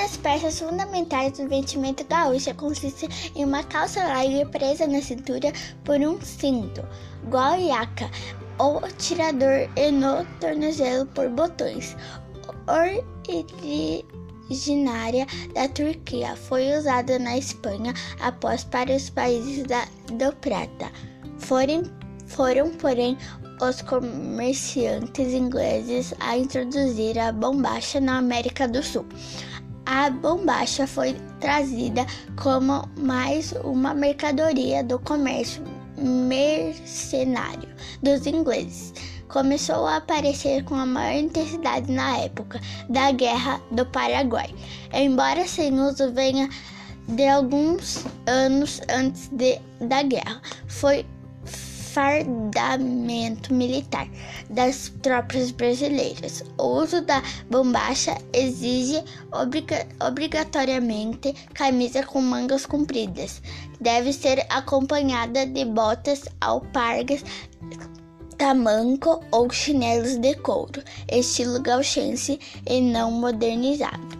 das peças fundamentais do vestimento gaúcho consiste em uma calça larga presa na cintura por um cinto, guaiaca, ou tirador e no tornozelo por botões. Originária da Turquia, foi usada na Espanha após para os países da, do Prata. Foram, foram, porém, os comerciantes ingleses a introduzir a bombacha na América do Sul. A bombacha foi trazida como mais uma mercadoria do comércio mercenário dos ingleses. Começou a aparecer com a maior intensidade na época da Guerra do Paraguai, embora sem uso venha de alguns anos antes de, da guerra. Foi fardamento militar das tropas brasileiras. O uso da bombacha exige obriga obrigatoriamente camisa com mangas compridas. Deve ser acompanhada de botas alpargas, tamanco ou chinelos de couro, estilo gauchense e não modernizado.